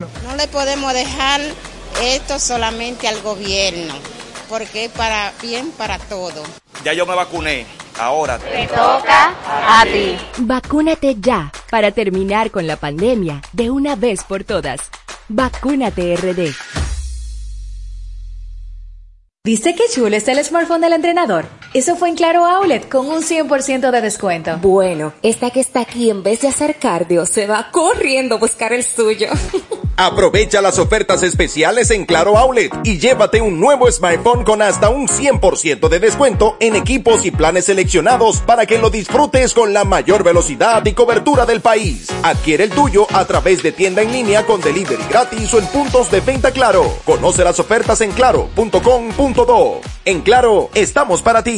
No le podemos dejar esto solamente al gobierno, porque es para bien para todo. Ya yo me vacuné. Ahora te toca a ti. Vacúnate ya para terminar con la pandemia de una vez por todas. Vacúnate RD. ¿Viste qué chulo está el smartphone del entrenador? Eso fue en Claro Outlet con un 100% de descuento. Bueno, esta que está aquí en vez de hacer cardio se va corriendo a buscar el suyo. Aprovecha las ofertas especiales en Claro Outlet y llévate un nuevo smartphone con hasta un 100% de descuento en equipos y planes seleccionados para que lo disfrutes con la mayor velocidad y cobertura del país. Adquiere el tuyo a través de tienda en línea con delivery gratis o en puntos de venta Claro. Conoce las ofertas en claro.com.do. En Claro, estamos para ti.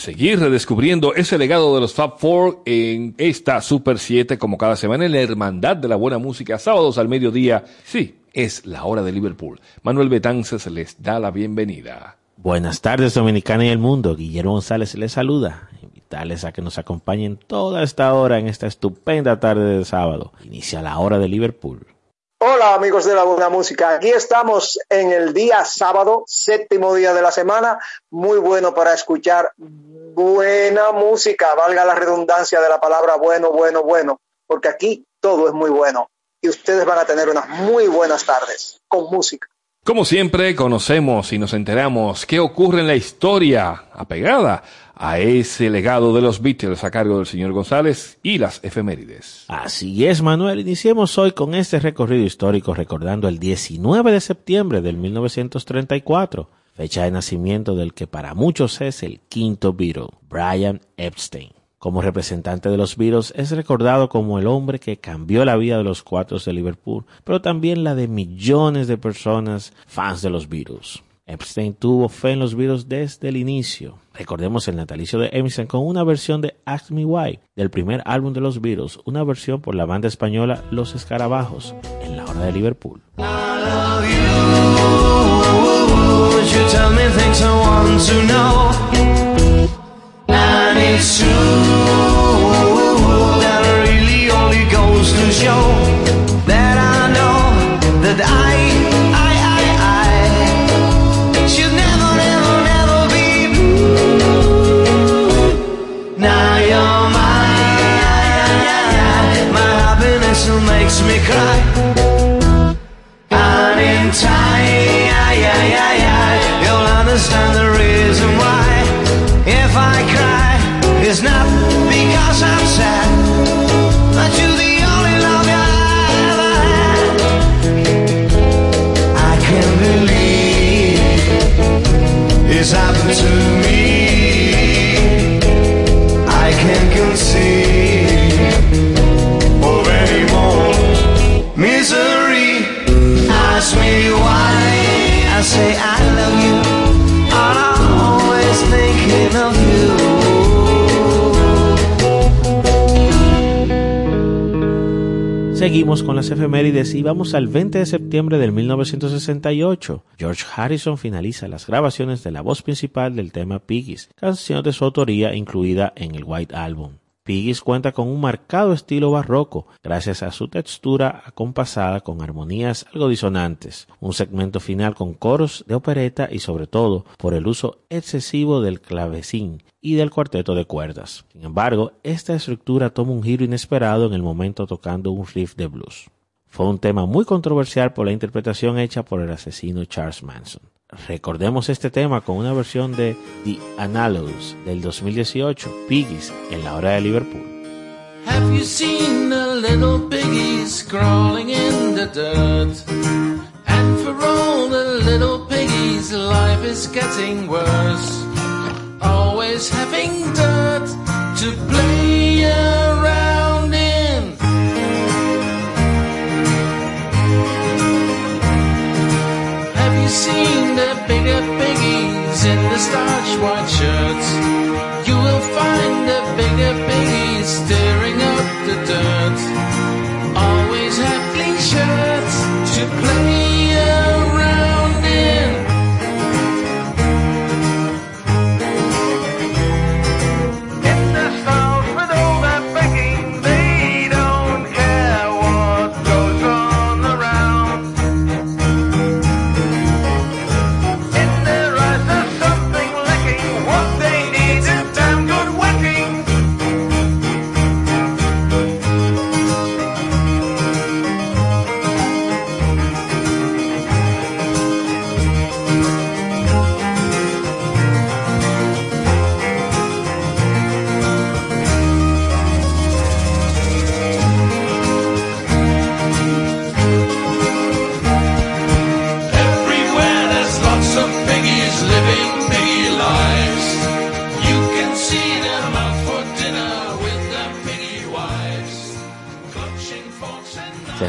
seguir redescubriendo ese legado de los Fab Four en esta Super 7 como cada semana en la Hermandad de la Buena Música, sábados al mediodía. Sí, es la hora de Liverpool. Manuel Betances les da la bienvenida. Buenas tardes Dominicana y el mundo. Guillermo González les saluda. Invitarles a que nos acompañen toda esta hora en esta estupenda tarde de sábado. Inicia la hora de Liverpool. Hola amigos de la buena música, aquí estamos en el día sábado, séptimo día de la semana, muy bueno para escuchar buena música, valga la redundancia de la palabra bueno, bueno, bueno, porque aquí todo es muy bueno y ustedes van a tener unas muy buenas tardes con música. Como siempre, conocemos y nos enteramos qué ocurre en la historia apegada a ese legado de los Beatles a cargo del señor González y las efemérides. Así es, Manuel. Iniciemos hoy con este recorrido histórico recordando el 19 de septiembre del 1934, fecha de nacimiento del que para muchos es el quinto Beatle, Brian Epstein. Como representante de los Beatles es recordado como el hombre que cambió la vida de los cuatro de Liverpool, pero también la de millones de personas fans de los Beatles. Epstein tuvo fe en los Beatles desde el inicio. Recordemos el natalicio de Emerson con una versión de Ask Me Why del primer álbum de los Beatles, una versión por la banda española Los Escarabajos en la hora de Liverpool. me to me. I can't conceive Seguimos con las efemérides y vamos al 20 de septiembre del 1968. George Harrison finaliza las grabaciones de la voz principal del tema Piggies, canción de su autoría incluida en el White Album. Piggies cuenta con un marcado estilo barroco, gracias a su textura acompasada con armonías algo disonantes, un segmento final con coros de opereta y sobre todo por el uso excesivo del clavecín y del cuarteto de cuerdas. Sin embargo, esta estructura toma un giro inesperado en el momento tocando un riff de blues. Fue un tema muy controversial por la interpretación hecha por el asesino Charles Manson. Recordemos este tema con una versión de The Analogs del 2018, Piggies, en la hora de Liverpool. Have you seen the little piggies crawling in the dirt? And for all the little piggies, life is getting worse. Always having dirt to play around in. Have you seen the bigger piggies in the starch white shirts. You will find a bigger piggy stirring up the dirt. Always have clean shirts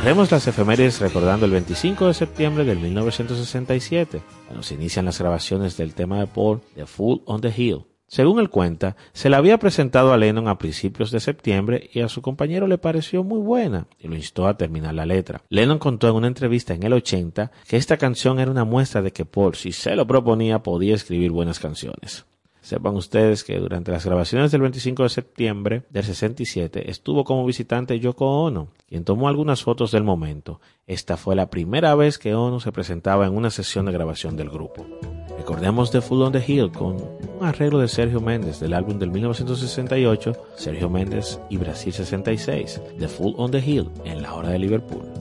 Cerremos las efemérides recordando el 25 de septiembre del 1967, cuando se inician las grabaciones del tema de Paul, The Fool on the Hill. Según él cuenta, se la había presentado a Lennon a principios de septiembre y a su compañero le pareció muy buena y lo instó a terminar la letra. Lennon contó en una entrevista en el 80 que esta canción era una muestra de que Paul, si se lo proponía, podía escribir buenas canciones. Sepan ustedes que durante las grabaciones del 25 de septiembre del 67 estuvo como visitante Yoko Ono, quien tomó algunas fotos del momento. Esta fue la primera vez que Ono se presentaba en una sesión de grabación del grupo. Recordemos The Full on the Hill con un arreglo de Sergio Méndez del álbum del 1968, Sergio Méndez y Brasil 66, The Full on the Hill en la hora de Liverpool.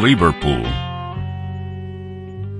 Liverpool.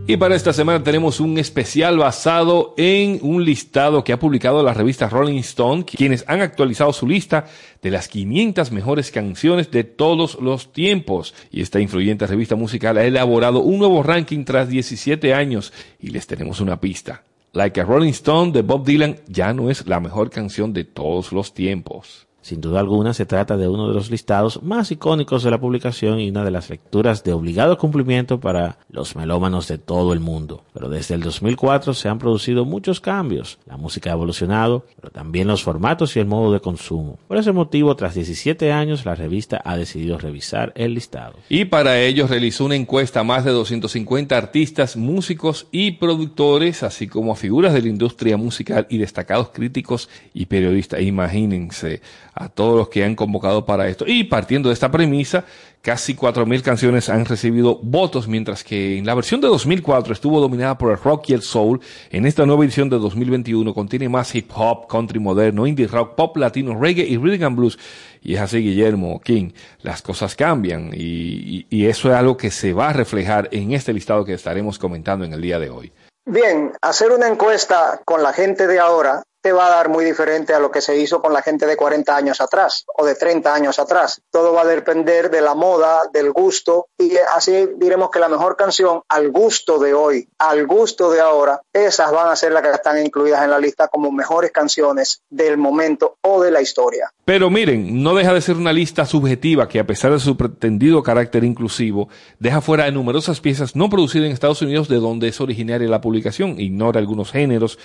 Y para esta semana tenemos un especial basado en un listado que ha publicado la revista Rolling Stone, quienes han actualizado su lista de las 500 mejores canciones de todos los tiempos. Y esta influyente revista musical ha elaborado un nuevo ranking tras 17 años y les tenemos una pista. Like a Rolling Stone de Bob Dylan ya no es la mejor canción de todos los tiempos. Sin duda alguna se trata de uno de los listados más icónicos de la publicación y una de las lecturas de obligado cumplimiento para los melómanos de todo el mundo. Pero desde el 2004 se han producido muchos cambios. La música ha evolucionado, pero también los formatos y el modo de consumo. Por ese motivo, tras 17 años, la revista ha decidido revisar el listado. Y para ello realizó una encuesta a más de 250 artistas, músicos y productores, así como a figuras de la industria musical y destacados críticos y periodistas. Imagínense a todos los que han convocado para esto. Y partiendo de esta premisa, casi 4.000 canciones han recibido votos, mientras que en la versión de 2004 estuvo dominada por el rock y el soul. En esta nueva edición de 2021 contiene más hip hop, country moderno, indie rock, pop latino, reggae y rhythm and blues. Y es así, Guillermo King, las cosas cambian y, eso es algo que se va a reflejar en este listado que estaremos comentando en el día de hoy. Bien, hacer una encuesta con la gente de ahora va a dar muy diferente a lo que se hizo con la gente de 40 años atrás o de 30 años atrás. Todo va a depender de la moda, del gusto y así diremos que la mejor canción al gusto de hoy, al gusto de ahora, esas van a ser las que están incluidas en la lista como mejores canciones del momento o de la historia. Pero miren, no deja de ser una lista subjetiva que a pesar de su pretendido carácter inclusivo, deja fuera de numerosas piezas no producidas en Estados Unidos de donde es originaria la publicación, ignora algunos géneros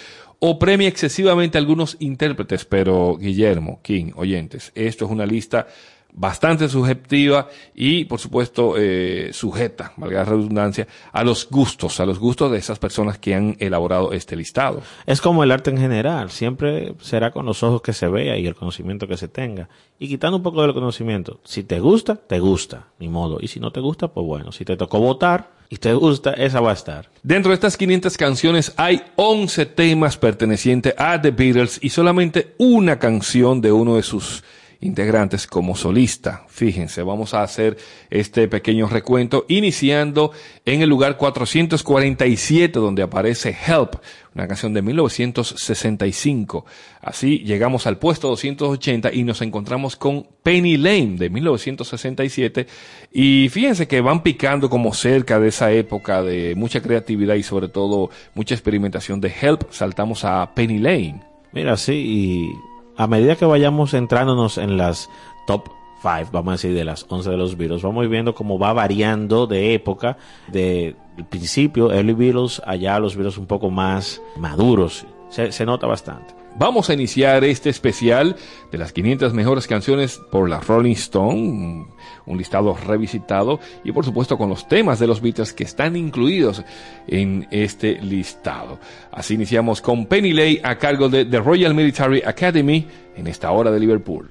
o premia excesivamente a algunos intérpretes, pero Guillermo, King, oyentes, esto es una lista bastante subjetiva y, por supuesto, eh, sujeta, valga la redundancia, a los gustos, a los gustos de esas personas que han elaborado este listado. Es como el arte en general, siempre será con los ojos que se vea y el conocimiento que se tenga. Y quitando un poco del conocimiento, si te gusta, te gusta, ni modo. Y si no te gusta, pues bueno, si te tocó votar y te gusta, esa va a estar. Dentro de estas 500 canciones hay 11 temas pertenecientes a The Beatles y solamente una canción de uno de sus integrantes como solista. Fíjense, vamos a hacer este pequeño recuento iniciando en el lugar 447 donde aparece Help, una canción de 1965. Así llegamos al puesto 280 y nos encontramos con Penny Lane de 1967 y fíjense que van picando como cerca de esa época de mucha creatividad y sobre todo mucha experimentación de Help, saltamos a Penny Lane. Mira, sí, y a medida que vayamos entrándonos en las top 5, vamos a decir, de las 11 de los Beatles, vamos viendo cómo va variando de época, de principio, early Beatles, allá los Beatles un poco más maduros. Se, se nota bastante. Vamos a iniciar este especial de las 500 mejores canciones por la Rolling Stone, un listado revisitado y por supuesto con los temas de los Beatles que están incluidos en este listado. Así iniciamos con Penny Lay a cargo de The Royal Military Academy en esta hora de Liverpool.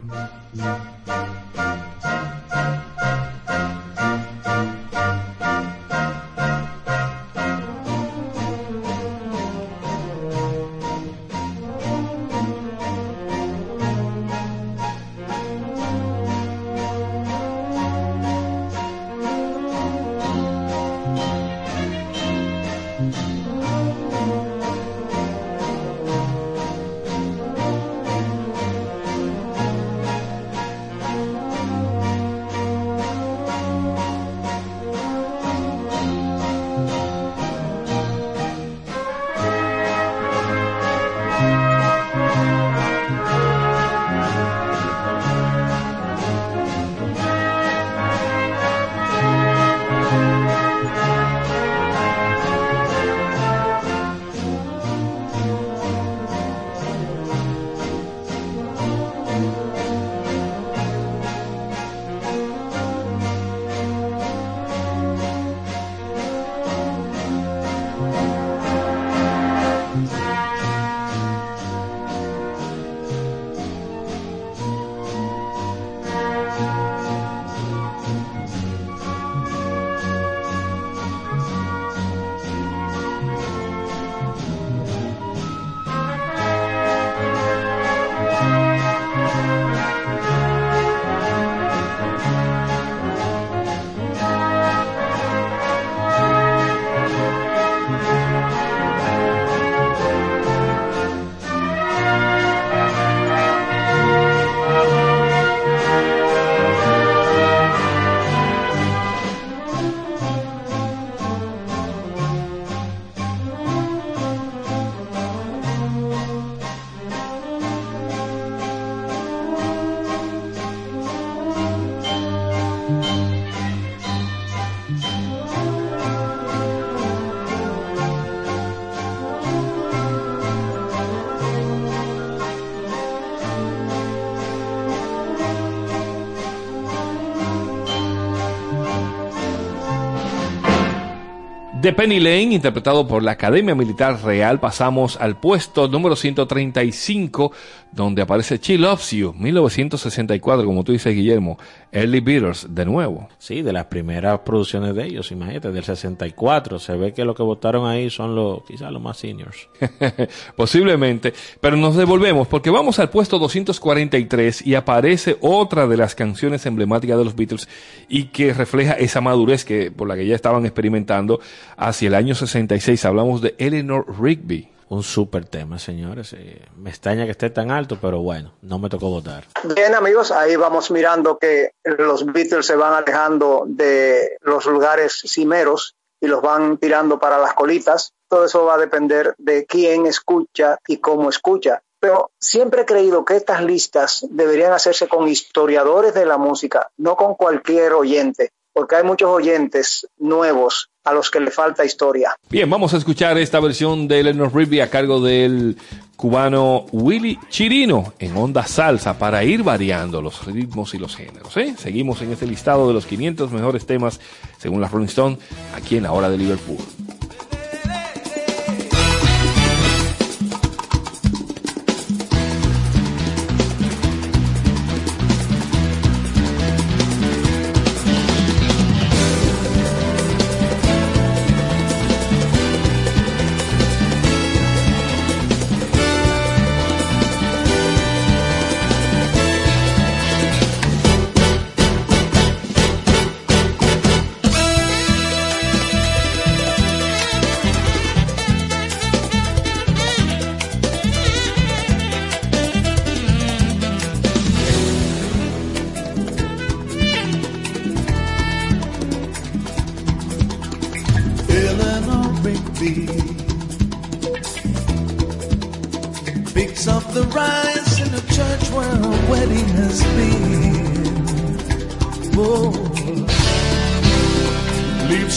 De Penny Lane, interpretado por la Academia Militar Real, pasamos al puesto número 135, donde aparece She Loves You, 1964, como tú dices, Guillermo. Early Beaters, de nuevo. Sí, de las primeras producciones de ellos, imagínate, del 64. Se ve que lo que votaron ahí son los, quizás los más seniors. Posiblemente, pero nos devolvemos porque vamos al puesto 243 y aparece otra de las canciones emblemáticas de los Beatles y que refleja esa madurez que por la que ya estaban experimentando hacia el año 66. Hablamos de Eleanor Rigby. Un súper tema, señores. Eh, me extraña que esté tan alto, pero bueno, no me tocó votar. Bien, amigos, ahí vamos mirando que los Beatles se van alejando de los lugares cimeros y los van tirando para las colitas. Todo eso va a depender de quién escucha y cómo escucha. Pero siempre he creído que estas listas deberían hacerse con historiadores de la música, no con cualquier oyente, porque hay muchos oyentes nuevos a los que le falta historia. Bien, vamos a escuchar esta versión de Eleanor Rigby a cargo del cubano Willy Chirino en onda salsa para ir variando los ritmos y los géneros. ¿eh? Seguimos en este listado de los 500 mejores temas según la Rolling Stone aquí en la hora de Liverpool.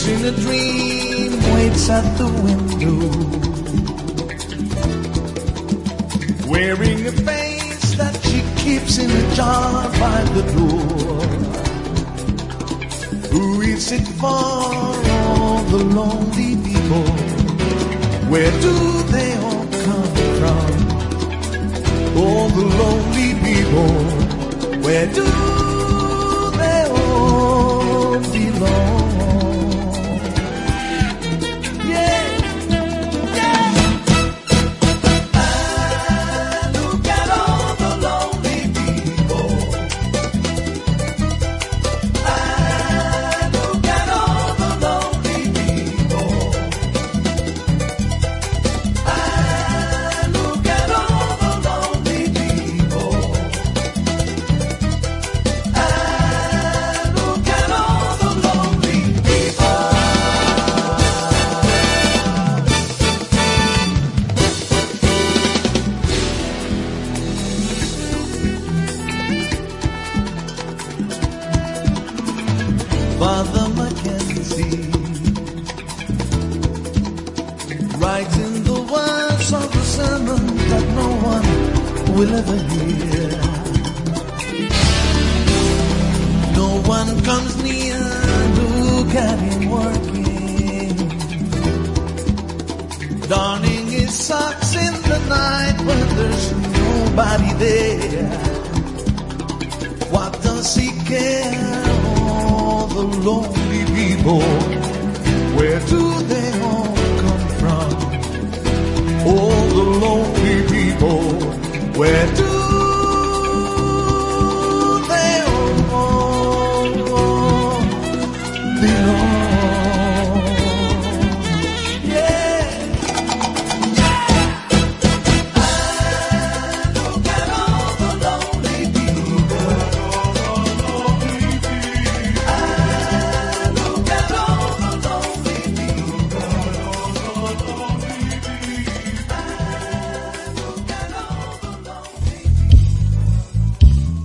In a dream, waits at the window, wearing a face that she keeps in a jar by the door. Who is it for all the lonely people? Where do they all come from? All the lonely people, where do they all belong?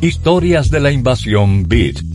Historias de la invasión Beat.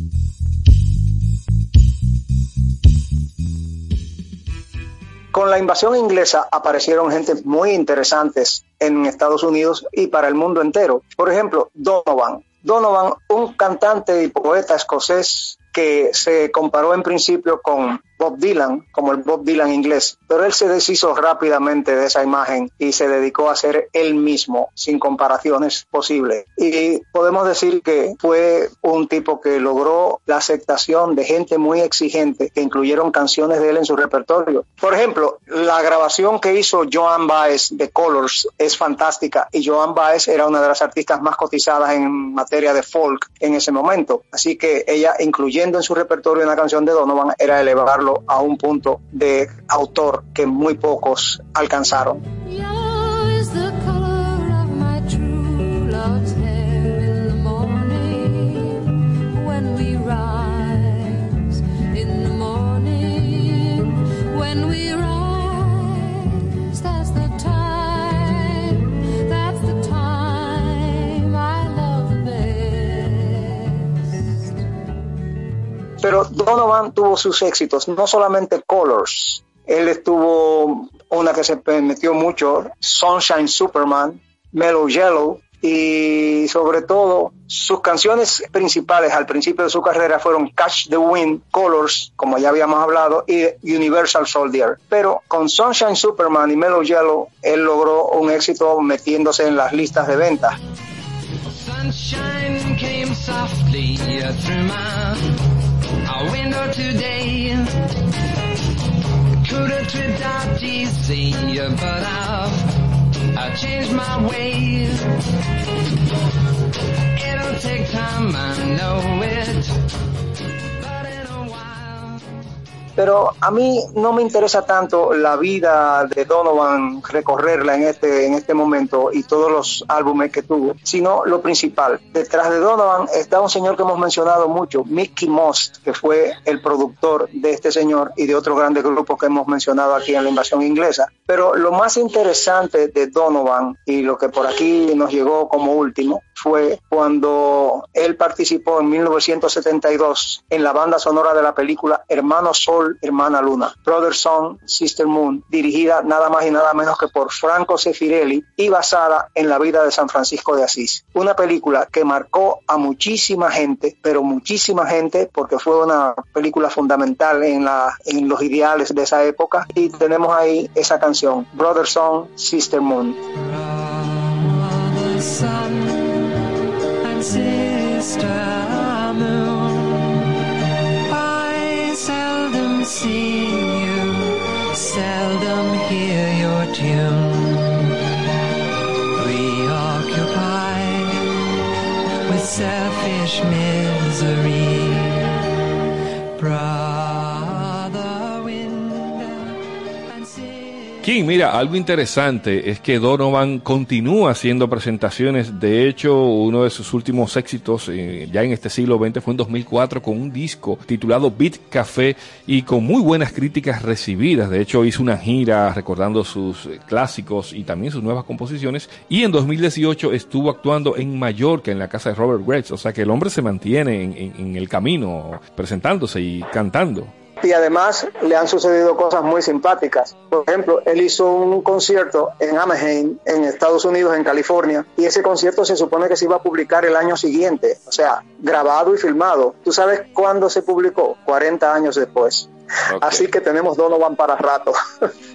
La invasión inglesa aparecieron gente muy interesantes en Estados Unidos y para el mundo entero. Por ejemplo, Donovan. Donovan, un cantante y poeta escocés que se comparó en principio con Bob Dylan, como el Bob Dylan inglés, pero él se deshizo rápidamente de esa imagen y se dedicó a ser él mismo, sin comparaciones posibles. Y podemos decir que fue un tipo que logró la aceptación de gente muy exigente que incluyeron canciones de él en su repertorio. Por ejemplo, la grabación que hizo Joan Baez de Colors es fantástica y Joan Baez era una de las artistas más cotizadas en materia de folk en ese momento. Así que ella, incluyendo en su repertorio una canción de Donovan, era elevarlo a un punto de autor que muy pocos alcanzaron. Pero Donovan tuvo sus éxitos, no solamente Colors. Él estuvo una que se metió mucho, Sunshine Superman, Mellow Yellow, y sobre todo sus canciones principales al principio de su carrera fueron Catch the Wind, Colors, como ya habíamos hablado, y Universal Soldier. Pero con Sunshine Superman y Mellow Yellow, él logró un éxito metiéndose en las listas de ventas. Sunshine came softly our window today. Could have tripped out easy, but I've, I've changed my ways. It'll take time, I know it. Pero a mí no me interesa tanto la vida de Donovan, recorrerla en este, en este momento y todos los álbumes que tuvo, sino lo principal. Detrás de Donovan está un señor que hemos mencionado mucho, Mickey Moss, que fue el productor de este señor y de otros grandes grupos que hemos mencionado aquí en la invasión inglesa. Pero lo más interesante de Donovan y lo que por aquí nos llegó como último fue cuando él participó en 1972 en la banda sonora de la película Hermano Sol, Hermana Luna, Brother Sun, Sister Moon, dirigida nada más y nada menos que por Franco Sefirelli y basada en la vida de San Francisco de Asís. Una película que marcó a muchísima gente, pero muchísima gente porque fue una película fundamental en, los ideales de esa época y tenemos ahí esa canción, Brother Sun, Sister Moon. Sister moon. I seldom see you, seldom hear your tune. Preoccupied with selfish misery. King, mira, algo interesante es que Donovan continúa haciendo presentaciones. De hecho, uno de sus últimos éxitos eh, ya en este siglo XX fue en 2004 con un disco titulado Beat Café y con muy buenas críticas recibidas. De hecho, hizo una gira recordando sus eh, clásicos y también sus nuevas composiciones. Y en 2018 estuvo actuando en Mallorca, en la casa de Robert Gretsch. O sea que el hombre se mantiene en, en- en el camino, presentándose y cantando. Y además le han sucedido cosas muy simpáticas. Por ejemplo, él hizo un concierto en Anaheim, en Estados Unidos, en California, y ese concierto se supone que se iba a publicar el año siguiente, o sea, grabado y filmado. ¿Tú sabes cuándo se publicó? 40 años después. Así que tenemos Donovan para rato.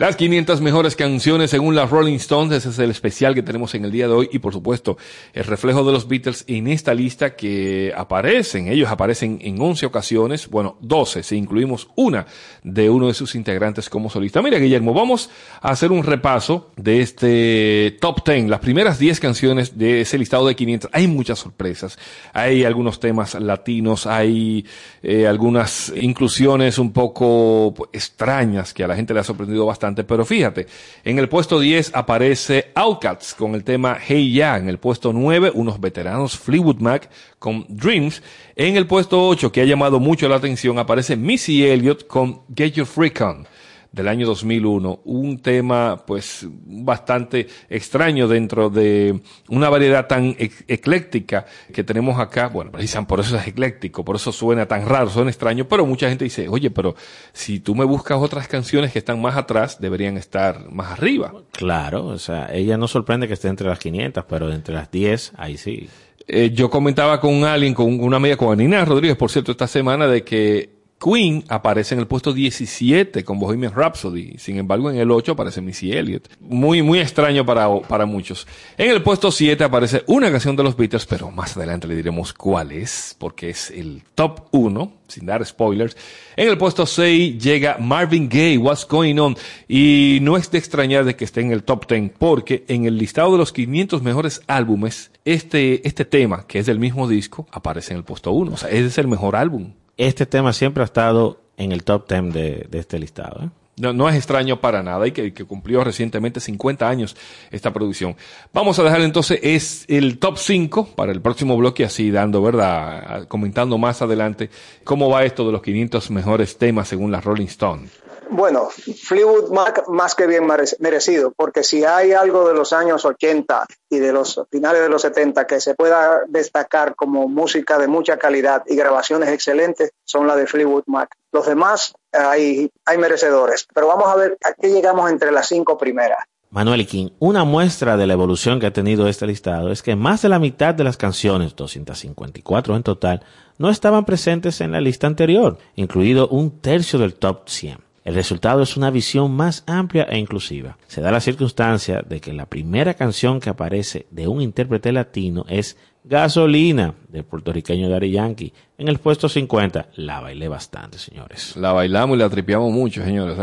Las 500 mejores canciones según las Rolling Stones, ese es el especial que tenemos en el día de hoy. Y por supuesto el reflejo de los Beatles en esta lista que aparecen, ellos aparecen en 11 ocasiones, bueno, 12 si incluimos una de uno de sus integrantes como solista. Mira Guillermo, vamos a hacer un repaso de este top 10, las primeras 10 canciones de ese listado de 500. Hay muchas sorpresas, hay algunos temas latinos, hay eh, algunas inclusiones un poco extrañas que a la gente le ha sorprendido bastante pero fíjate, en el puesto 10 aparece Outcats con el tema Hey Ya, en el puesto 9 unos veteranos Fleetwood Mac con Dreams, en el puesto 8 que ha llamado mucho la atención aparece Missy Elliott con Get Your Freak On del año 2001, un tema pues bastante extraño dentro de una variedad tan ecléctica que tenemos acá, bueno, precisamente por eso es ecléctico, por eso suena tan raro, suena extraño, pero mucha gente dice, oye, pero si tú me buscas otras canciones que están más atrás, deberían estar más arriba. Claro, o sea, ella no sorprende que esté entre las 500, pero entre las 10, ahí sí. Eh, yo comentaba con alguien, con una amiga, con Anina Rodríguez, por cierto, esta semana, de que Queen aparece en el puesto 17 con Bohemian Rhapsody. Sin embargo, en el 8 aparece Missy Elliott. Muy, muy extraño para, para muchos. En el puesto 7 aparece una canción de los Beatles, pero más adelante le diremos cuál es, porque es el top 1, sin dar spoilers. En el puesto 6 llega Marvin Gaye, What's Going On. Y no es de extrañar de que esté en el top 10, porque en el listado de los 500 mejores álbumes, este, este tema, que es del mismo disco, aparece en el puesto 1. O sea, ese es el mejor álbum este tema siempre ha estado en el top 10 de, este listado. ¿eh? No, no, es extraño para nada y que, que, cumplió recientemente 50 años esta producción. Vamos a dejar entonces es el top 5 para el próximo bloque, así dando, ¿verdad? Comentando más adelante cómo va esto de los 500 mejores temas según la Rolling Stone. Bueno, Fleetwood Mac más que bien merecido, porque si hay algo de los años 80 y de los finales de los 70 que se pueda destacar como música de mucha calidad y grabaciones excelentes, son las de Fleetwood Mac. Los demás hay, hay merecedores, pero vamos a ver a qué llegamos entre las cinco primeras. Manuel King, una muestra de la evolución que ha tenido este listado es que más de la mitad de las canciones, 254 en total, no estaban presentes en la lista anterior, incluido un tercio del top 100. El resultado es una visión más amplia e inclusiva. Se da la circunstancia de que la primera canción que aparece de un intérprete latino es Gasolina, del puertorriqueño Daddy Yankee. En el puesto 50, la bailé bastante, señores. La bailamos y la tripeamos mucho, señores.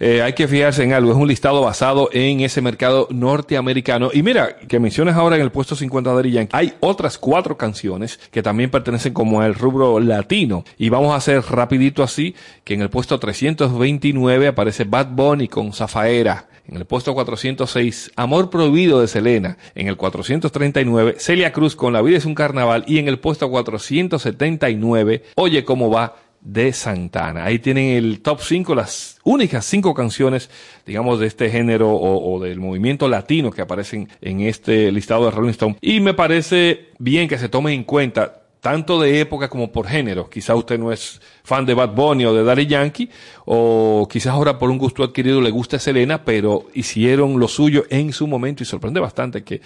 Eh, hay que fijarse en algo. Es un listado basado en ese mercado norteamericano. Y mira, que mencionas ahora en el puesto 50 de Daddy Yankee, hay otras cuatro canciones que también pertenecen como al rubro latino. Y vamos a hacer rapidito así, que en el puesto 329 aparece Bad Bunny con Zafaera. En el puesto 406, Amor Prohibido de Selena. En el 439, Celia Cruz con La vida es un carnaval. Y en el puesto 479, Oye cómo va de Santana. Ahí tienen el top 5, las únicas cinco canciones, digamos, de este género o, o, del movimiento latino que aparecen en este listado de Rolling Stone. Y me parece bien que se tome en cuenta tanto de época como por género. Quizá usted no es fan de Bad Bunny o de Daddy Yankee, o quizás ahora por un gusto adquirido le gusta Selena, pero hicieron lo suyo en su momento y sorprende bastante que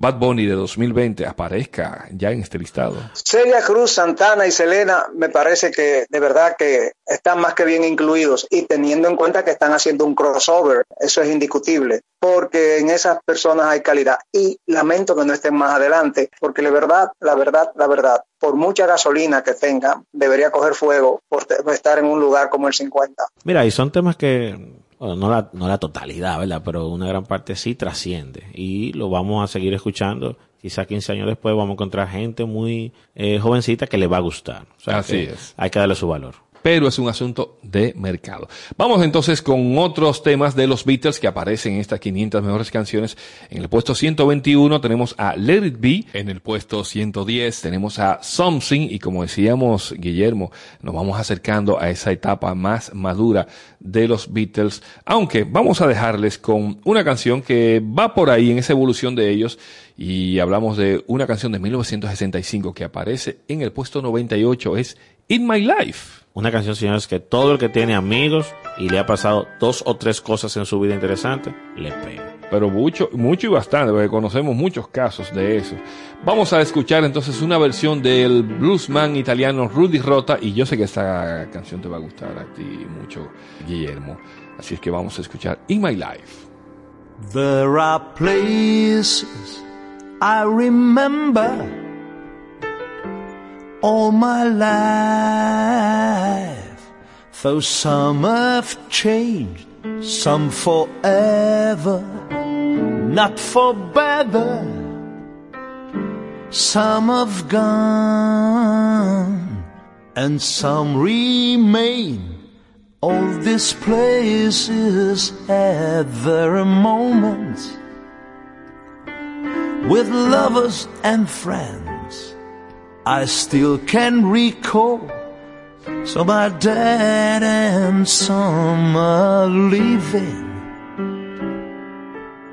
Bad Bunny de 2020 aparezca ya en este listado. Celia Cruz, Santana y Selena me parece que de verdad que están más que bien incluidos y teniendo en cuenta que están haciendo un crossover, eso es indiscutible, porque en esas personas hay calidad y lamento que no estén más adelante, porque la verdad, la verdad, la verdad, por mucha gasolina que tenga, debería coger fuego por estar en un lugar como el 50. Mira, y son temas que bueno, no la, no la totalidad, ¿verdad? Pero una gran parte sí trasciende y lo vamos a seguir escuchando. Quizá 15 años después vamos a encontrar gente muy eh, jovencita que le va a gustar. O sea, Así es. Hay que darle su valor. Pero es un asunto de mercado. Vamos entonces con otros temas de los Beatles que aparecen en estas 500 mejores canciones. En el puesto 121 tenemos a Let It Be, en el puesto 110 tenemos a Something y como decíamos Guillermo, nos vamos acercando a esa etapa más madura de los Beatles, aunque vamos a dejarles con una canción que va por ahí en esa evolución de ellos y hablamos de una canción de 1965 que aparece en el puesto 98, es In My Life. Una canción, señores, que todo el que tiene amigos y le ha pasado dos o tres cosas en su vida interesantes, le pega. Pero mucho, mucho y bastante, porque conocemos muchos casos de eso. Vamos a escuchar entonces una versión del bluesman italiano Rudy Rota, y yo sé que esta canción te va a gustar a ti mucho, Guillermo. Así es que vamos a escuchar In My Life. There are places I remember all my life, though some have changed, some forever, not for better, some have gone, and some remain. All these places had their moments with lovers and friends. I still can recall some are dead and some are living.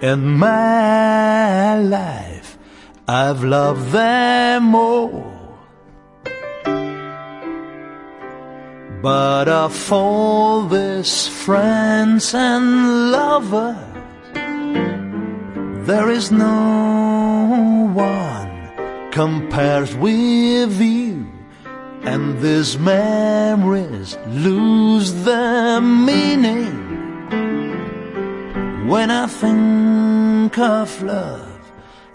In my life, I've loved them all. But of all these friends and lovers, there is no compares with you, and these memories lose their meaning. When I think of love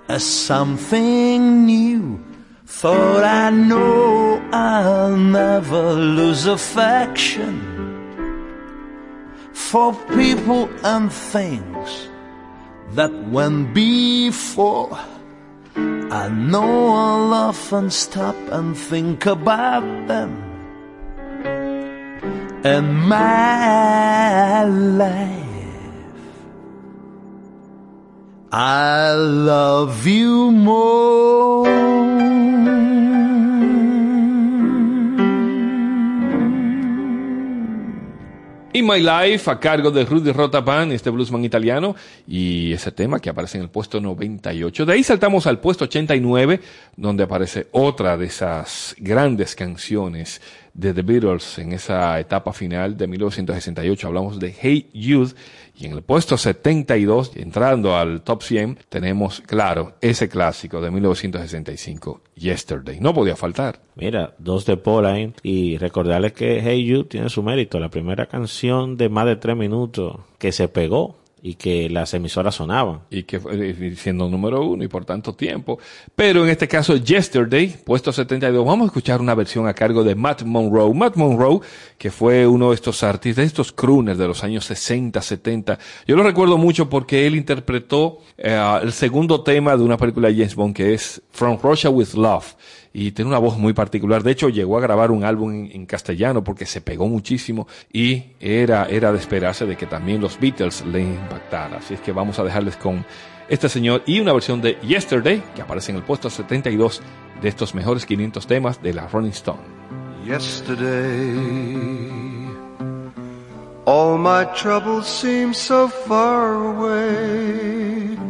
as something new, thought I know I'll never lose affection for people and things that went before. I know I'll often stop and think about them and my life. I love you more. In My Life a cargo de Rudy Rotapan, este bluesman italiano, y ese tema que aparece en el puesto 98. De ahí saltamos al puesto 89, donde aparece otra de esas grandes canciones de The Beatles en esa etapa final de 1968. Hablamos de Hey Youth. Y en el puesto 72, entrando al top 100, tenemos, claro, ese clásico de 1965, Yesterday. No podía faltar. Mira, dos de Pauline y recordarles que Hey You tiene su mérito. La primera canción de más de tres minutos que se pegó y que las emisoras sonaban. Y que fue eh, siendo número uno y por tanto tiempo. Pero en este caso, Yesterday, puesto 72, vamos a escuchar una versión a cargo de Matt Monroe. Matt Monroe, que fue uno de estos artistas, de estos crooners de los años 60, 70. Yo lo recuerdo mucho porque él interpretó eh, el segundo tema de una película de James Bond que es From Russia with Love y tiene una voz muy particular. De hecho, llegó a grabar un álbum en, en, castellano porque se pegó muchísimo y era, era de esperarse de que también los Beatles le impactara. Así es que vamos a dejarles con este señor y una versión de Yesterday que aparece en el puesto 72 de estos mejores 500 temas de la Rolling Stone. Yesterday, all my troubles seem so far away.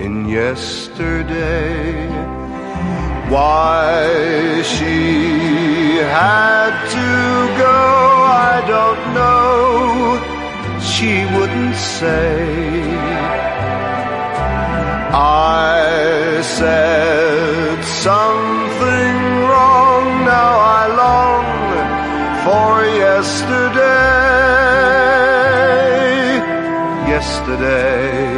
in yesterday. Why she had to go, I don't know. She wouldn't say. I said something wrong, now I long for yesterday. yesterday.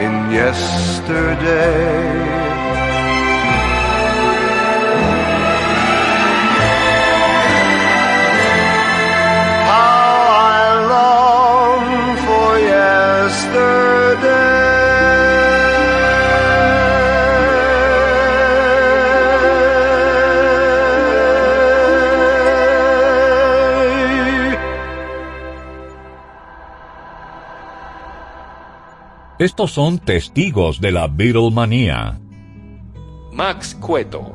in yesterday. Estos son testigos de la Beatlemanía. Max Cueto.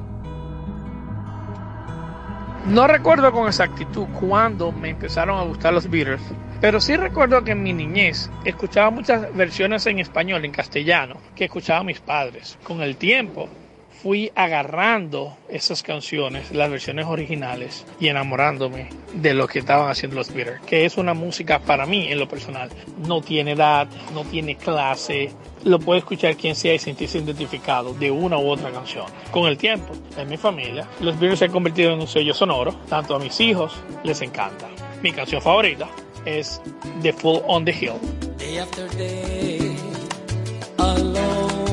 No recuerdo con exactitud cuándo me empezaron a gustar los Beatles, pero sí recuerdo que en mi niñez escuchaba muchas versiones en español, en castellano, que escuchaban mis padres. Con el tiempo fui agarrando esas canciones, las versiones originales, y enamorándome de lo que estaban haciendo los Beatles, que es una música para mí en lo personal. No tiene edad, no tiene clase, lo puede escuchar quien sea y sentirse identificado de una u otra canción. Con el tiempo, en mi familia, los Beatles se han convertido en un sello sonoro, tanto a mis hijos les encanta. Mi canción favorita es The Fool on the Hill. Day after day, alone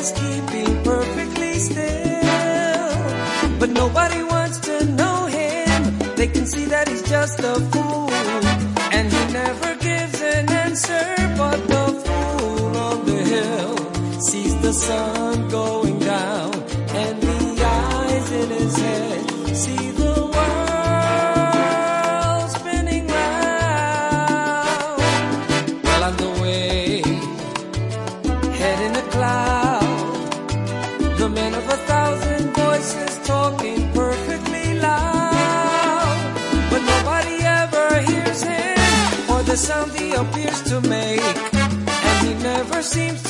is keeping perfectly still. But nobody wants to know him. They can see that he's just a fool. And he never gives an answer. But the fool on the hill sees the sun going sound he appears to make. And he never seems to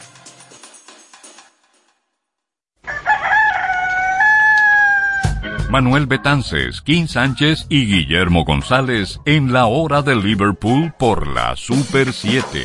Manuel Betances, Kim Sánchez y Guillermo González en la hora de Liverpool por la Super 7.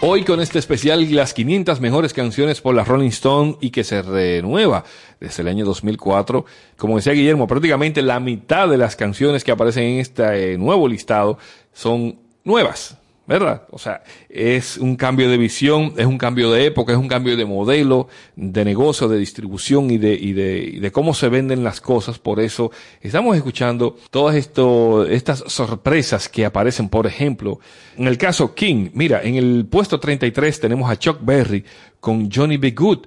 Hoy con este especial las 500 mejores canciones por la Rolling Stone y que se renueva desde el año 2004. Como decía Guillermo, prácticamente la mitad de las canciones que aparecen en este eh, nuevo listado son nuevas. ¿Verdad? O sea, es un cambio de visión, es un cambio de época, es un cambio de modelo, de negocio, de distribución y de, y de, y de cómo se venden las cosas. Por eso estamos escuchando todas estas sorpresas que aparecen, por ejemplo, en el caso King, mira, en el puesto 33 tenemos a Chuck Berry con Johnny B. Good.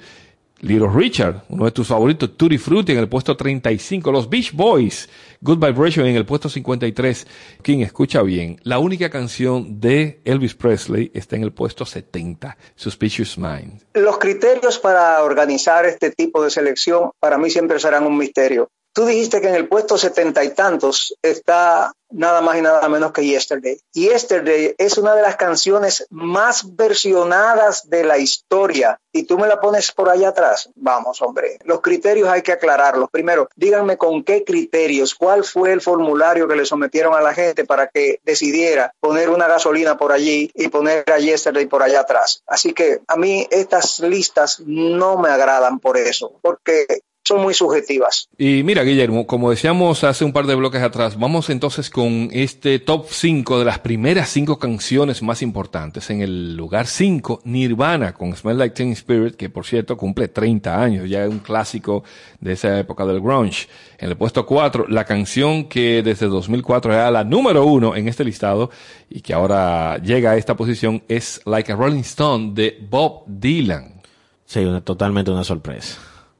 Little Richard, uno de tus favoritos, Tutti Frutti en el puesto 35, los Beach Boys, Good Vibration en el puesto 53. Quien escucha bien, la única canción de Elvis Presley está en el puesto 70, Suspicious Mind. Los criterios para organizar este tipo de selección para mí siempre serán un misterio. Tú dijiste que en el puesto setenta y tantos está nada más y nada menos que Yesterday. Yesterday es una de las canciones más versionadas de la historia. Y tú me la pones por allá atrás. Vamos, hombre. Los criterios hay que aclararlos. Primero, díganme con qué criterios, cuál fue el formulario que le sometieron a la gente para que decidiera poner una gasolina por allí y poner a Yesterday por allá atrás. Así que a mí estas listas no me agradan por eso, porque son muy subjetivas. Y mira, Guillermo, como decíamos hace un par de bloques atrás, vamos entonces con este top 5 de las primeras 5 canciones más importantes. En el lugar 5, Nirvana con Smell Like Teen Spirit, que por cierto cumple 30 años, ya es un clásico de esa época del grunge. En el puesto 4, la canción que desde 2004 era la número 1 en este listado y que ahora llega a esta posición es Like a Rolling Stone de Bob Dylan. Sí, una, totalmente una sorpresa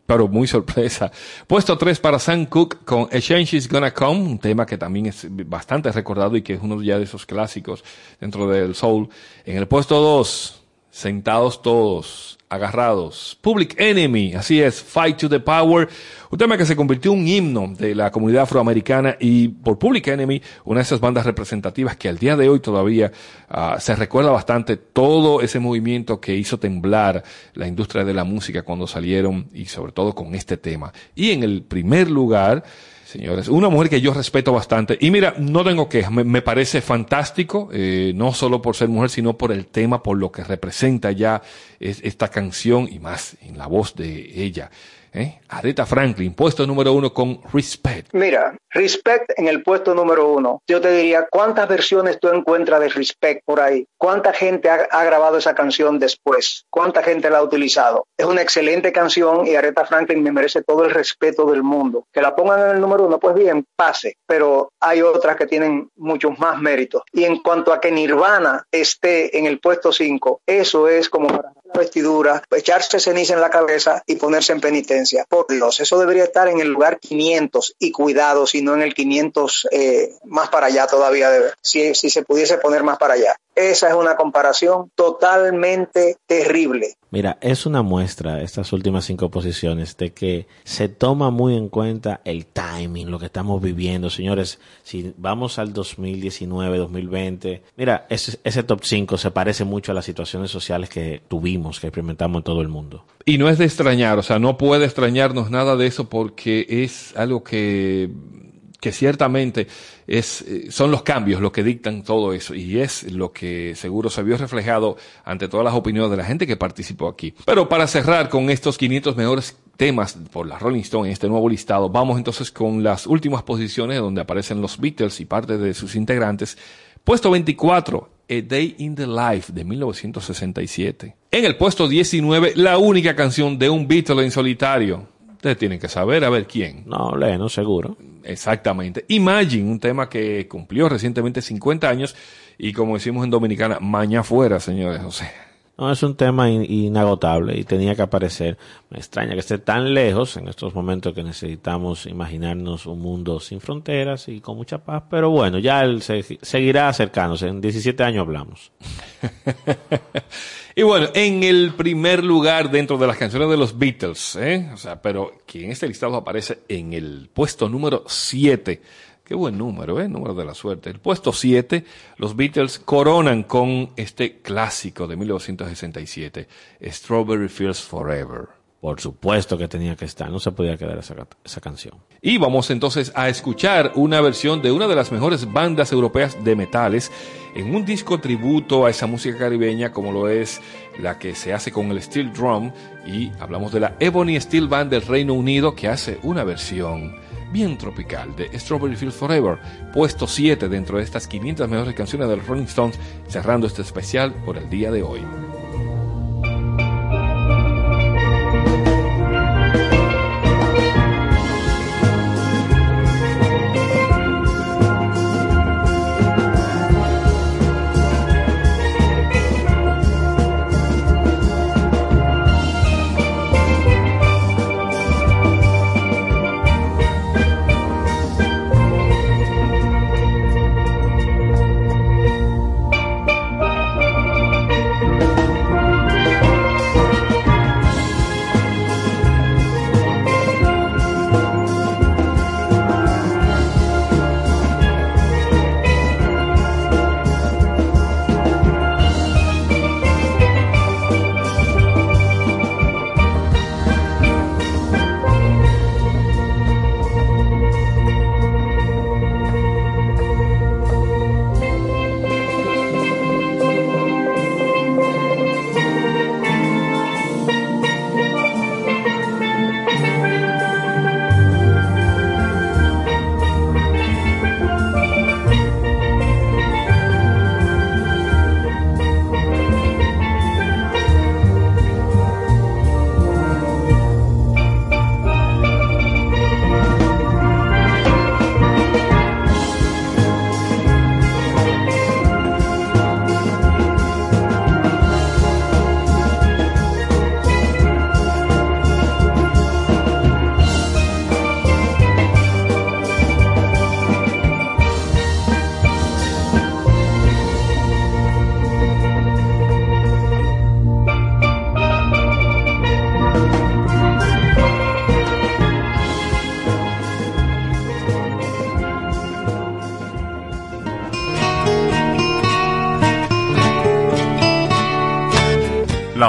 pero muy sorpresa. Puesto 3 para Sam Cooke con A Change Is Gonna Come, un tema que también es bastante recordado y que es uno ya de esos clásicos dentro del soul. En el puesto 2, Sentados Todos, Agarrados, Public Enemy, así es, Fight to the Power, un tema que se convirtió en un himno de la comunidad afroamericana y por Public Enemy, una de esas bandas representativas que al día de hoy todavía uh, se recuerda bastante todo ese movimiento que hizo temblar la industria de la música cuando salieron y sobre todo con este tema. Y en el primer lugar, señores. Una mujer que yo respeto bastante. Y mira, no tengo quejas, me, parece fantástico, eh, no solo por ser mujer, sino por el tema, por lo que representa ya es, esta canción y más en la voz de ella. ¿Eh? Aretha Franklin, puesto número uno con Respect. Mira, Respect en el puesto número uno. Yo te diría, ¿cuántas versiones tú encuentras de Respect por ahí? ¿Cuánta gente ha, grabado esa canción después? ¿Cuánta gente la ha utilizado? Es una excelente canción y Aretha Franklin me merece todo el respeto del mundo. Que la pongan en el número uno, pues bien, pase. Pero hay otras que tienen muchos más méritos. Y en cuanto a que Nirvana esté en el puesto cinco, eso es como para la vestidura, echarse ceniza en la cabeza y ponerse en penitencia. Por Dios, eso debería estar en el lugar 500 y cuidado, si no en el 500 eh, más para allá todavía, si, si se pudiese poner más para allá. Esa es una comparación totalmente terrible. Mira, es una muestra, estas últimas cinco posiciones, de que se toma muy en cuenta el timing, lo que estamos viviendo. Señores, si vamos al 2019, 2020, mira, ese, ese top 5 se parece mucho a las situaciones sociales que tuvimos, que experimentamos en todo el mundo. Y no es de extrañar, o sea, no puede extrañarnos nada de eso porque es algo que que ciertamente es, son los cambios lo que dictan todo eso y es lo que seguro se vio reflejado ante todas las opiniones de la gente que participó aquí. Pero para cerrar con estos 500 mejores temas por la Rolling Stone en este nuevo listado, vamos entonces con las últimas posiciones donde aparecen los Beatles y parte de sus integrantes. Puesto 24, A Day in the Life de 1967. En el puesto 19, la única canción de un Beatle en solitario. Ustedes tienen que saber a ver quién. No, Leno, seguro. Exactamente. Imagine, un tema que cumplió recientemente 50 años y como decimos en Dominicana, maña fuera, señores. O sea, No, es un tema in- inagotable y tenía que aparecer. Me extraña que esté tan lejos en estos momentos que necesitamos imaginarnos un mundo sin fronteras y con mucha paz, pero bueno, ya él se- seguirá acercándose. En 17 años hablamos. Y bueno, en el primer lugar dentro de las canciones de los Beatles, ¿eh? pero que en este listado aparece en el puesto número 7. Qué buen número, ¿eh? Número de la suerte. El puesto 7, los Beatles coronan con este clásico de 1967, Strawberry Fields Forever. Por supuesto que tenía que estar, no se podía quedar esa, esa canción. Y vamos entonces a escuchar una versión de una de las mejores bandas europeas de metales en un disco tributo a esa música caribeña como lo es la que se hace con el steel drum y hablamos de la Ebony Steel Band del Reino Unido que hace una versión bien tropical de Strawberry Fields Forever, puesto 7 dentro de estas 500 mejores canciones de los Rolling Stones, cerrando este especial por el día de hoy.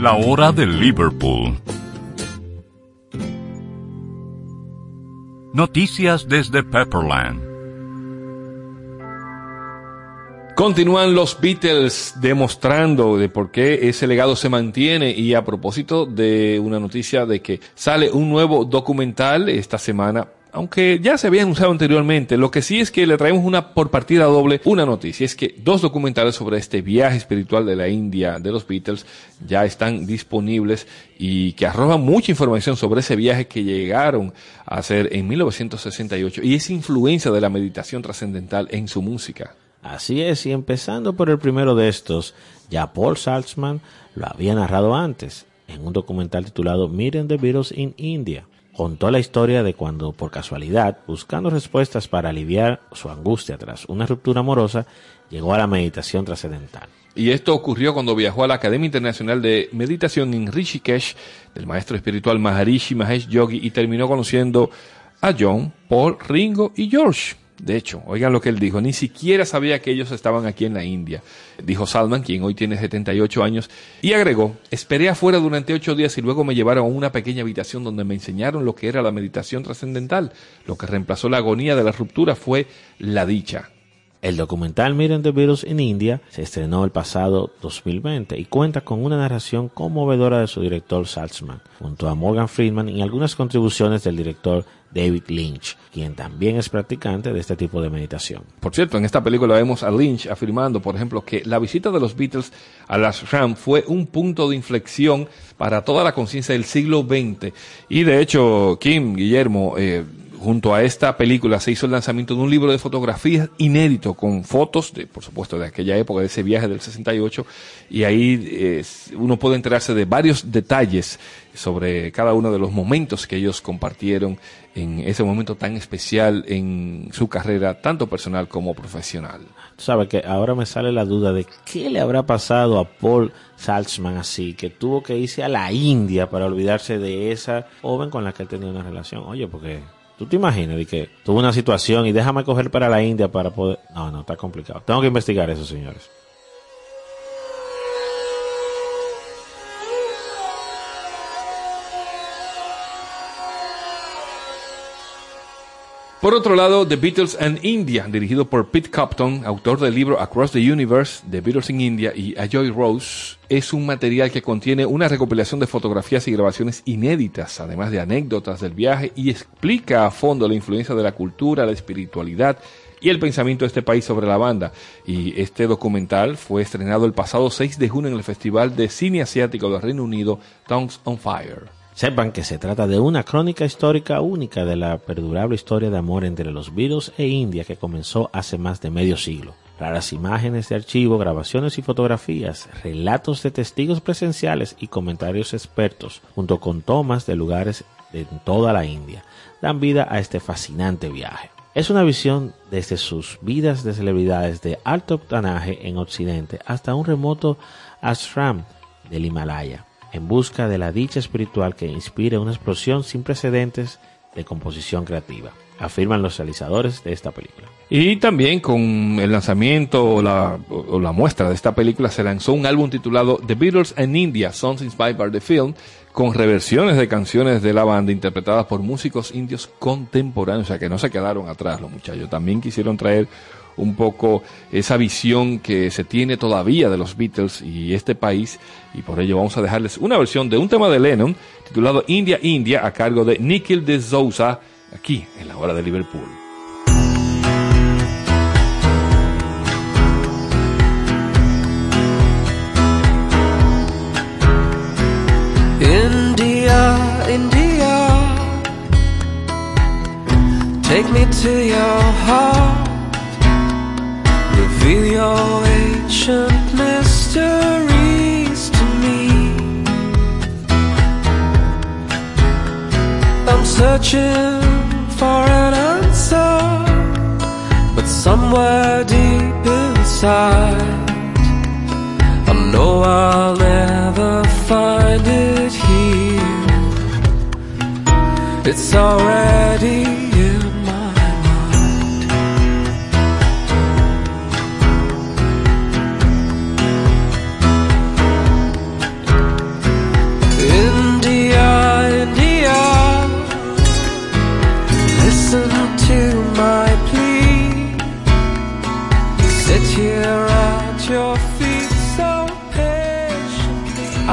La hora de Liverpool. Noticias desde Pepperland. Continúan los Beatles demostrando de por qué ese legado se mantiene y a propósito de una noticia de que sale un nuevo documental esta semana aunque ya se habían usado anteriormente. Lo que sí es que le traemos una por partida doble una noticia, es que dos documentales sobre este viaje espiritual de la India de los Beatles ya están disponibles y que arrojan mucha información sobre ese viaje que llegaron a hacer en 1968 y esa influencia de la meditación trascendental en su música. Así es, y empezando por el primero de estos, ya Paul Saltzman lo había narrado antes, en un documental titulado Meeting the Beatles in India. Contó la historia de cuando, por casualidad, buscando respuestas para aliviar su angustia tras una ruptura amorosa, llegó a la meditación trascendental. Y esto ocurrió cuando viajó a la Academia Internacional de Meditación en Rishikesh del maestro espiritual Maharishi Mahesh Yogi y terminó conociendo a John, Paul, Ringo y George. De hecho, oigan lo que él dijo, ni siquiera sabía que ellos estaban aquí en la India, dijo Salman, quien hoy tiene 78 años, y agregó, esperé afuera durante ocho días y luego me llevaron a una pequeña habitación donde me enseñaron lo que era la meditación trascendental. Lo que reemplazó la agonía de la ruptura fue la dicha. El documental Meeting the Beatles in India se estrenó el pasado 2020 y cuenta con una narración conmovedora de su director Saltzman, junto a Morgan Friedman y algunas contribuciones del director David Lynch, quien también es practicante de este tipo de meditación. Por cierto, en esta película vemos a Lynch afirmando, por ejemplo, que la visita de los Beatles a las Ram fue un punto de inflexión para toda la conciencia del siglo XX. Y de hecho, Kim, Guillermo, eh, junto a esta película se hizo el lanzamiento de un libro de fotografías inédito con fotos, de, por supuesto, de aquella época, de ese viaje del 68, y ahí eh, uno puede enterarse de varios detalles sobre cada uno de los momentos que ellos compartieron en ese momento tan especial en su carrera, tanto personal como profesional. Tú sabes que ahora me sale la duda de qué le habrá pasado a Paul Saltzman así, que tuvo que irse a la India para olvidarse de esa joven con la que él tenía una relación. Oye, porque tú te imaginas de que tuvo una situación y déjame coger para la India para poder... No, no, está complicado. Tengo que investigar eso, señores. Por otro lado, The Beatles and India, dirigido por Pete Copton, autor del libro Across the Universe, The Beatles in India y A Joy Rose, es un material que contiene una recopilación de fotografías y grabaciones inéditas, además de anécdotas del viaje, y explica a fondo la influencia de la cultura, la espiritualidad y el pensamiento de este país sobre la banda. Y este documental fue estrenado el pasado 6 de junio en el Festival de Cine Asiático del Reino Unido, Tongues on Fire. Sepan que se trata de una crónica histórica única de la perdurable historia de amor entre los Beatles e India que comenzó hace más de medio siglo. Raras imágenes de archivo, grabaciones y fotografías, relatos de testigos presenciales y comentarios expertos, junto con tomas de lugares de toda la India, dan vida a este fascinante viaje. Es una visión desde sus vidas de celebridades de alto octanaje en Occidente hasta un remoto ashram del Himalaya en busca de la dicha espiritual que inspire una explosión sin precedentes de composición creativa, afirman los realizadores de esta película. Y también con el lanzamiento o la, o la muestra de esta película se lanzó un álbum titulado The Beatles and India, Songs Inspired by the Film, con reversiones de canciones de la banda interpretadas por músicos indios contemporáneos, o sea que no se quedaron atrás los muchachos, también quisieron traer un poco esa visión que se tiene todavía de los Beatles y este país y por ello vamos a dejarles una versión de un tema de Lennon titulado India India a cargo de Nikhil de Souza aquí en la hora de Liverpool. India, India, take me to your heart, reveal your ancient mysteries to me. I'm searching for an answer, but somewhere deep inside. I know I'll never find it here. It's already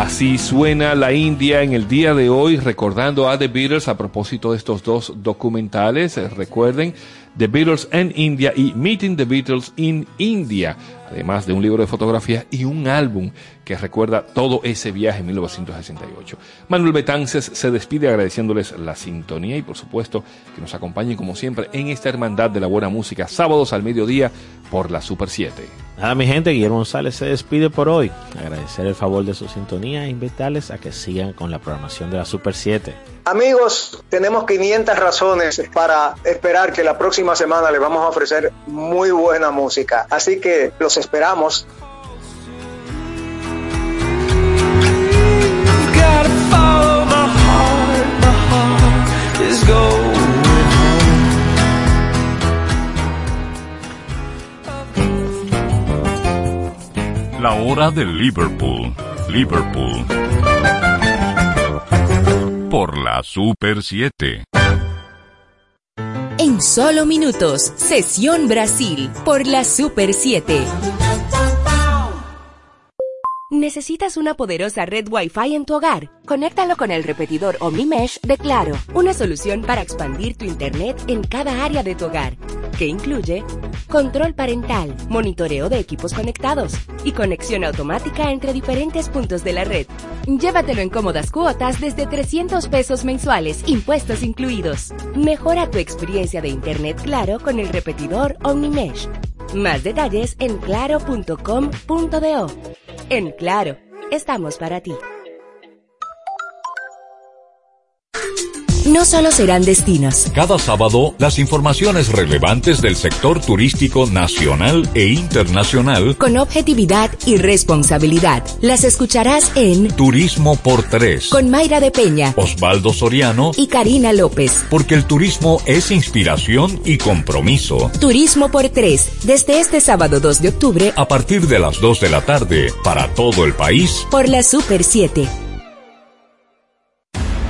Así suena la India en el día de hoy, recordando a The Beatles a propósito de estos dos documentales. Eh, Recuerden, The Beatles en India y Meeting the Beatles in India, además de un libro de fotografías y un álbum que recuerda todo ese viaje en 1968. Manuel Betances se despide agradeciéndoles la sintonía y por supuesto que nos acompañen como siempre en esta hermandad de la buena música, sábados al mediodía por la Super 7. Nada, mi gente, Guillermo González se despide por hoy. Agradecer el favor de su sintonía e invitarles a que sigan con la programación de la Super 7. Amigos, tenemos 500 razones para esperar que la próxima semana les vamos a ofrecer muy buena música. Así que los esperamos. Hora de Liverpool. Liverpool. Por la Super 7. En solo minutos, Sesión Brasil por la Super 7. ¿Necesitas una poderosa red Wi-Fi en tu hogar? Conéctalo con el repetidor OmniMesh de Claro, una solución para expandir tu Internet en cada área de tu hogar, que incluye control parental, monitoreo de equipos conectados y conexión automática entre diferentes puntos de la red. Llévatelo en cómodas cuotas desde 300 pesos mensuales, impuestos incluidos. Mejora tu experiencia de Internet Claro con el repetidor OmniMesh. Más detalles en claro.com.do. En Claro, estamos para ti. No solo serán destinos. Cada sábado, las informaciones relevantes del sector turístico nacional e internacional. Con objetividad y responsabilidad. Las escucharás en Turismo por tres. Con Mayra de Peña Osvaldo Soriano. y Karina López. Porque el turismo es inspiración y compromiso. Turismo por tres, desde este sábado 2 de octubre A partir de las 2 de la tarde, para todo el país. por la Super 7.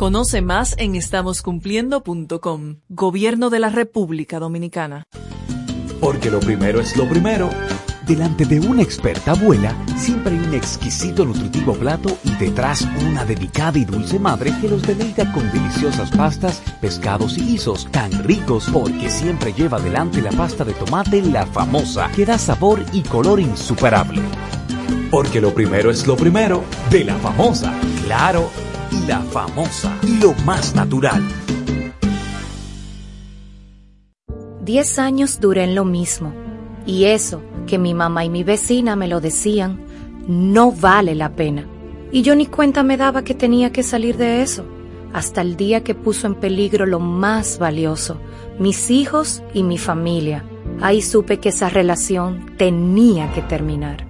Conoce más en estamoscumpliendo.com. Gobierno de la República Dominicana. Porque lo primero es lo primero. Delante de una experta abuela, siempre hay un exquisito nutritivo plato y detrás una dedicada y dulce madre que los deleita con deliciosas pastas, pescados y guisos tan ricos porque siempre lleva adelante la pasta de tomate la famosa que da sabor y color insuperable. Porque lo primero es lo primero de la famosa, claro, la famosa lo más natural. Diez años duré en lo mismo. Y eso, que mi mamá y mi vecina me lo decían, no vale la pena. Y yo ni cuenta me daba que tenía que salir de eso, hasta el día que puso en peligro lo más valioso, mis hijos y mi familia. Ahí supe que esa relación tenía que terminar.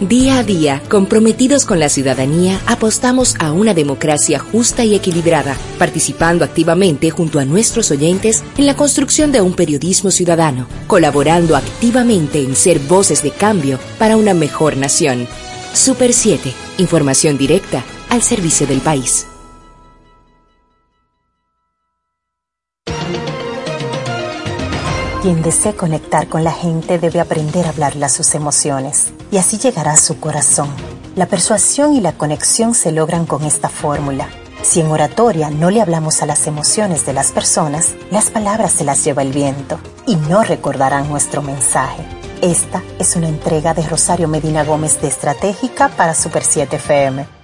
Día a día, comprometidos con la ciudadanía, apostamos a una democracia justa y equilibrada, participando activamente junto a nuestros oyentes en la construcción de un periodismo ciudadano, colaborando activamente en ser voces de cambio para una mejor nación. Super 7, información directa al servicio del país. Quien desee conectar con la gente debe aprender a hablarle a sus emociones y así llegará a su corazón. La persuasión y la conexión se logran con esta fórmula. Si en oratoria no le hablamos a las emociones de las personas, las palabras se las lleva el viento y no recordarán nuestro mensaje. Esta es una entrega de Rosario Medina Gómez de Estratégica para Super 7 FM.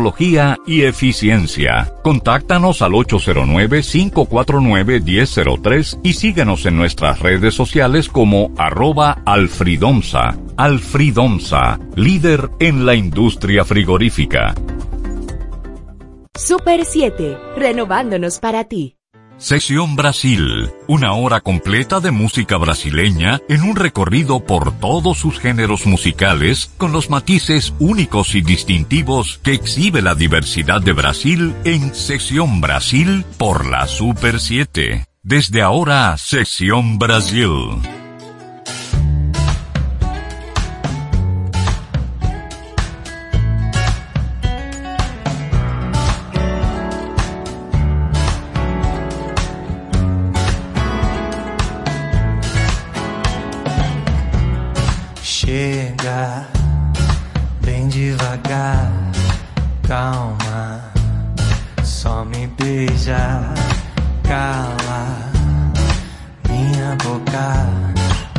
y eficiencia. Contáctanos al 809-549-1003 y síguenos en nuestras redes sociales como arroba alfridomsa. Alfridomsa, líder en la industria frigorífica. Super 7, renovándonos para ti. Sesión Brasil, una hora completa de música brasileña en un recorrido por todos sus géneros musicales con los matices únicos y distintivos que exhibe la diversidad de Brasil en Sesión Brasil por la Super 7. Desde ahora, Sesión Brasil. Calma, só me beija, cala minha boca,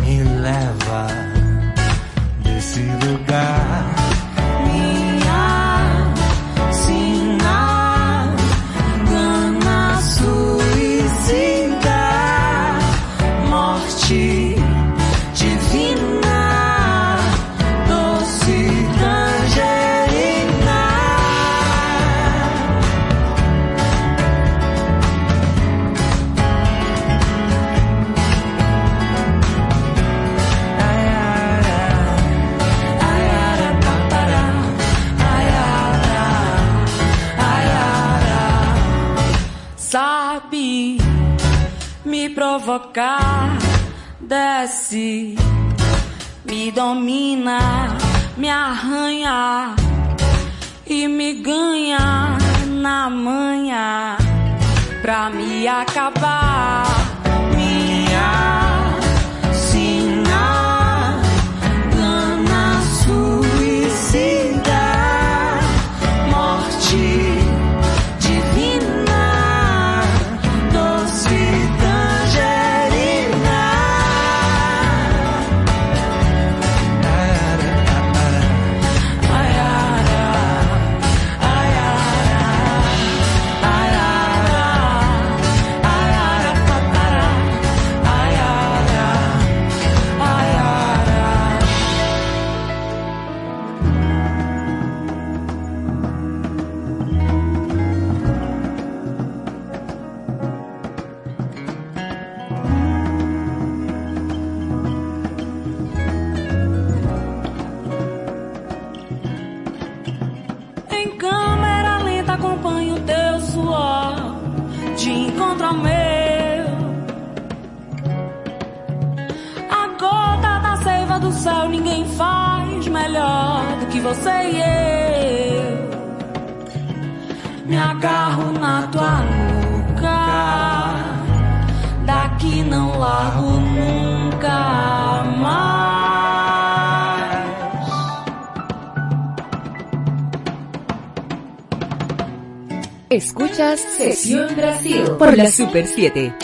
me leva desse lugar. Provocar, desce, me domina, me arranha e me ganha na manha pra me acabar. E. Me agarro na tua nuca, daqui não largo nunca mais. Escuchas Sesión Brasil por la Super 7.